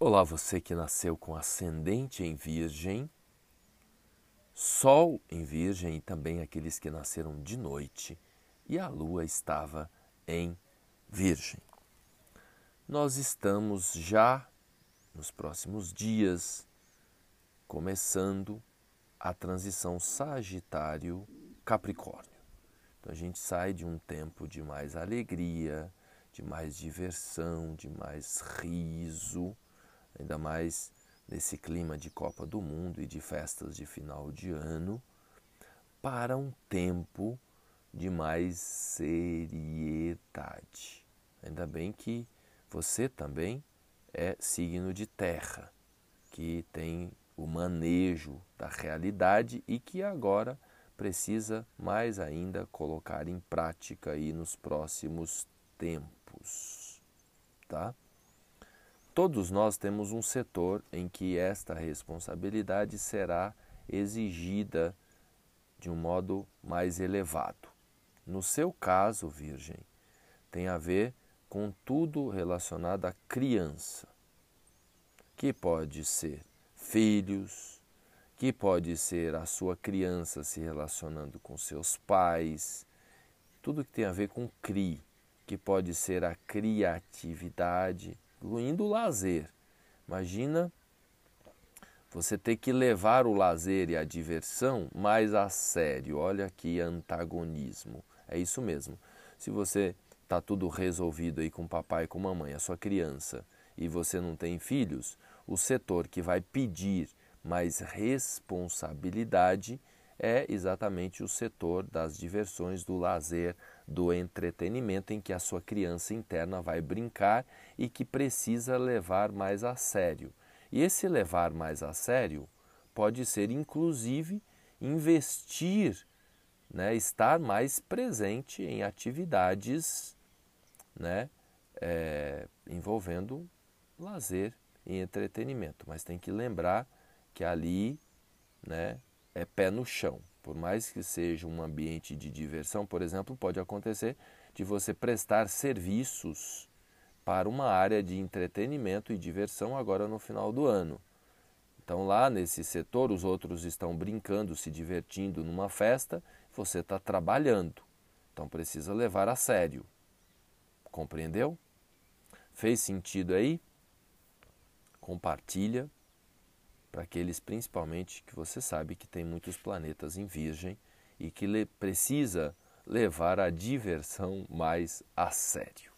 Olá, você que nasceu com ascendente em Virgem, Sol em Virgem e também aqueles que nasceram de noite e a Lua estava em Virgem. Nós estamos já nos próximos dias começando a transição Sagitário-Capricórnio. Então a gente sai de um tempo de mais alegria, de mais diversão, de mais riso, ainda mais nesse clima de Copa do Mundo e de festas de final de ano, para um tempo de mais seriedade. Ainda bem que você também é signo de terra, que tem o manejo da realidade e que agora precisa mais ainda colocar em prática aí nos próximos tempos, tá? Todos nós temos um setor em que esta responsabilidade será exigida de um modo mais elevado. No seu caso, Virgem, tem a ver com tudo relacionado à criança, que pode ser filhos, que pode ser a sua criança se relacionando com seus pais, tudo que tem a ver com CRI, que pode ser a criatividade, incluindo o lazer. Imagina você ter que levar o lazer e a diversão mais a sério. Olha que antagonismo. É isso mesmo. Se você está tudo resolvido aí com o papai e com a mamãe, a sua criança, e você não tem filhos, o setor que vai pedir mais responsabilidade é exatamente o setor das diversões, do lazer, do entretenimento, em que a sua criança interna vai brincar e que precisa levar mais a sério. E esse levar mais a sério pode ser, inclusive, investir, né, estar mais presente em atividades né, é, envolvendo lazer e entretenimento. Mas tem que lembrar que ali né, é pé no chão. Por mais que seja um ambiente de diversão, por exemplo, pode acontecer de você prestar serviços para uma área de entretenimento e diversão agora no final do ano. Então, lá nesse setor, os outros estão brincando, se divertindo numa festa, você está trabalhando. Então, precisa levar a sério. Compreendeu? Fez sentido aí? Compartilha para aqueles principalmente que você sabe que tem muitos planetas em Virgem e que precisa levar a diversão mais a sério.